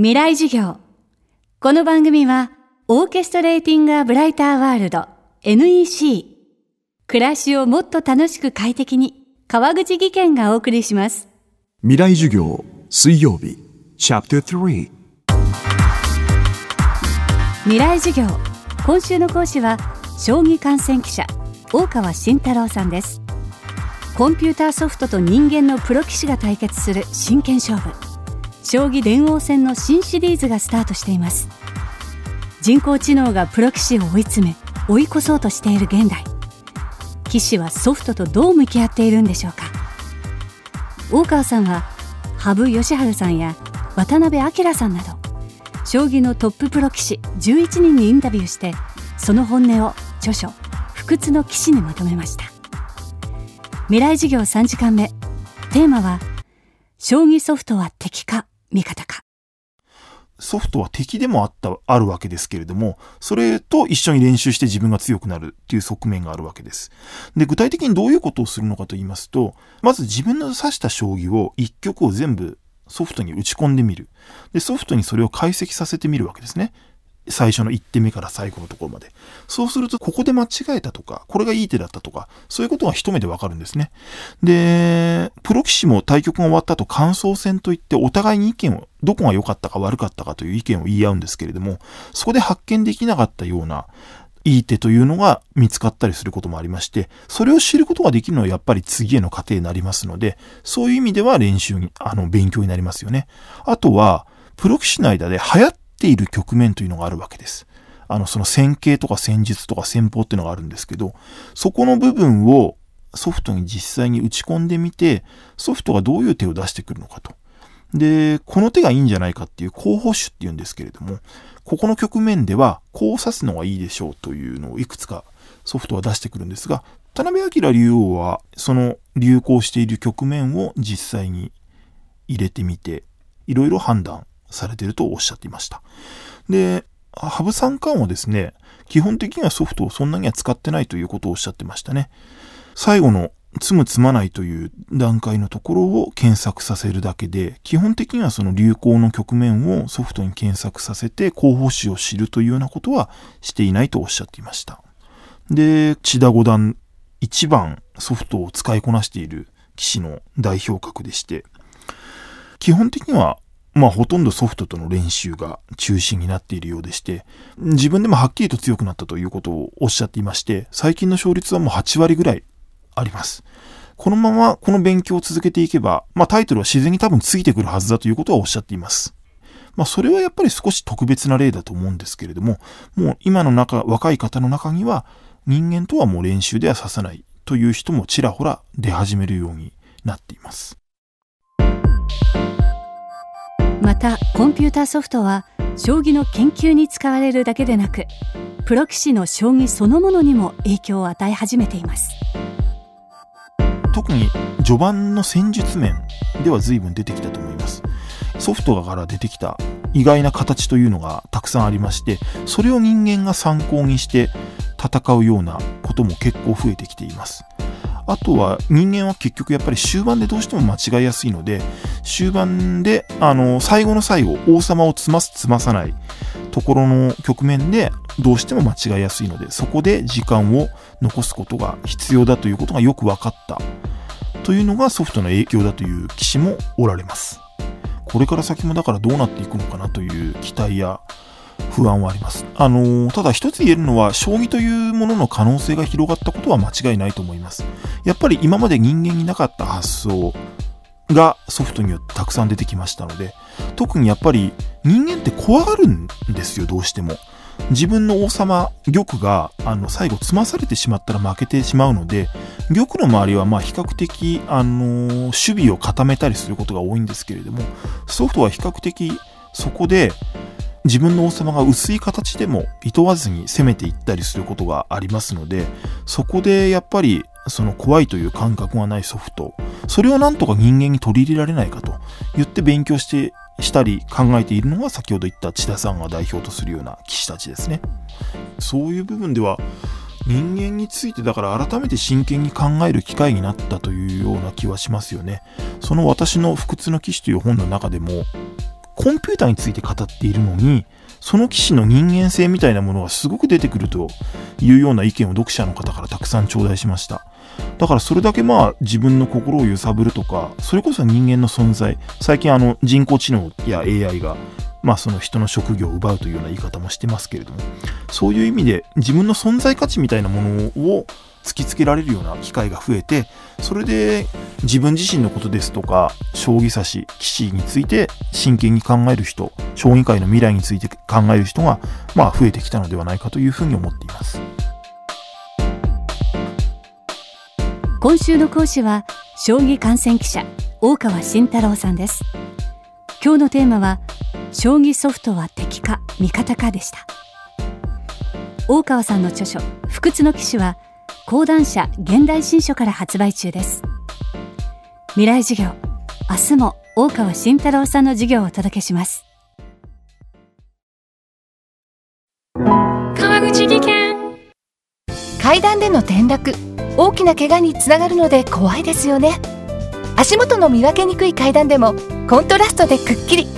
未来授業。この番組は、オーケストレーティング・ア・ブライター・ワールド NEC。暮らしをもっと楽しく快適に、川口義賢がお送りします。未来授業水曜日チャプター3未来授業。今週の講師は、将棋観戦記者、大川慎太郎さんです。コンピューターソフトと人間のプロ棋士が対決する真剣勝負。将棋電王戦の新シリーズがスタートしています。人工知能がプロ棋士を追い詰め、追い越そうとしている現代。棋士はソフトとどう向き合っているんでしょうか。大川さんは、羽生善治さんや渡辺明さんなど、将棋のトッププロ棋士11人にインタビューしてその本音を著書「不屈の棋士」にまとめました未来授業3時間目テーマは「将棋ソフトは敵か味方かソフトは敵でもあった、あるわけですけれども、それと一緒に練習して自分が強くなるっていう側面があるわけです。で、具体的にどういうことをするのかと言いますと、まず自分の指した将棋を一局を全部ソフトに打ち込んでみる。で、ソフトにそれを解析させてみるわけですね。最初の1手目から最後のところまで。そうすると、ここで間違えたとか、これがいい手だったとか、そういうことが一目でわかるんですね。で、プロ棋士も対局が終わった後感想戦といってお互いに意見を、どこが良かったか悪かったかという意見を言い合うんですけれども、そこで発見できなかったような、いい手というのが見つかったりすることもありまして、それを知ることができるのはやっぱり次への過程になりますので、そういう意味では練習に、あの、勉強になりますよね。あとは、プロ棋士の間で流行っている局面というのがあるわけです。あの、その戦型とか戦術とか戦法っていうのがあるんですけど、そこの部分をソフトに実際に打ち込んでみて、ソフトがどういう手を出してくるのかと。で、この手がいいんじゃないかっていう候補手っていうんですけれども、ここの局面ではこう指すのがいいでしょうというのをいくつかソフトは出してくるんですが、田辺明竜王はその流行している局面を実際に入れてみて、いろいろ判断されているとおっしゃっていました。で、羽生三冠はですね、基本的にはソフトをそんなには使ってないということをおっしゃってましたね。最後の積む積まないという段階のところを検索させるだけで、基本的にはその流行の局面をソフトに検索させて候補手を知るというようなことはしていないとおっしゃっていました。で、千田五段一番ソフトを使いこなしている棋士の代表格でして、基本的にはまあほとんどソフトとの練習が中心になっているようでして、自分でもはっきりと強くなったということをおっしゃっていまして、最近の勝率はもう8割ぐらいあります。このままこの勉強を続けていけば、まあタイトルは自然に多分ついてくるはずだということはおっしゃっています。まあそれはやっぱり少し特別な例だと思うんですけれども、もう今の中、若い方の中には人間とはもう練習では指さないという人もちらほら出始めるようになっています。またコンピューターソフトは将棋の研究に使われるだけでなくプロ棋士の将棋そのものにも影響を与え始めています特に序盤の戦術面では随分出てきたと思います。ソフトから出てきた意外な形というのがたくさんありまして、それを人間が参考にして戦うようなことも結構増えてきています。あとは人間は結局やっぱり終盤でどうしても間違いやすいので、終盤で、あの、最後の最後、王様を詰ます詰まさないところの局面でどうしても間違いやすいので、そこで時間を残すことが必要だということがよく分かったというのがソフトの影響だという棋士もおられます。これから先もだからどうなっていくのかなという期待や不安はあります。あのーただ一つ言えるのは、将棋というものの可能性が広がったことは間違いないと思います。やっぱり今まで人間になかった発想がソフトによってたくさん出てきましたので、特にやっぱり人間って怖がるんですよ、どうしても。自分の王様、玉が、あの、最後詰まされてしまったら負けてしまうので、玉の周りはまあ比較的、あのー守備を固めたりすることが多いんですけれども、ソフトは比較的そこで自分の王様が薄い形でも厭わずに攻めていったりすることがありますので、そこでやっぱりその怖いという感覚がないソフト、それをなんとか人間に取り入れられないかと言って勉強してしたり考えているのが先ほど言った千田さんが代表とするような棋士たちですね。そういう部分では人間についてだから改めて真剣に考える機会になったというような気はしますよね。その私の不屈の騎士という本の中でもコンピューターについて語っているのに、その騎士の人間性みたいなものがすごく出てくるというような意見を読者の方からたくさん頂戴しました。だからそれだけまあ自分の心を揺さぶるとか、それこそ人間の存在、最近あの人工知能や AI がまあその人の職業を奪うというような言い方もしてますけれども、そういう意味で自分の存在価値みたいなものを突きつけられるような機会が増えて、それで自分自身のことですとか、将棋指し、棋士について真剣に考える人、将棋界の未来について考える人が、まあ増えてきたのではないかというふうに思っています。今週の講師は、将棋観戦記者、大川慎太郎さんです。今日のテーマは、将棋ソフトは敵か味方かでした。大川さんの著書不屈の騎士は講談社現代新書から発売中です。未来授業明日も大川慎太郎さんの授業をお届けします。川口技研。階段での転落大きな怪我につながるので怖いですよね。足元の見分けにくい階段でもコントラストでくっきり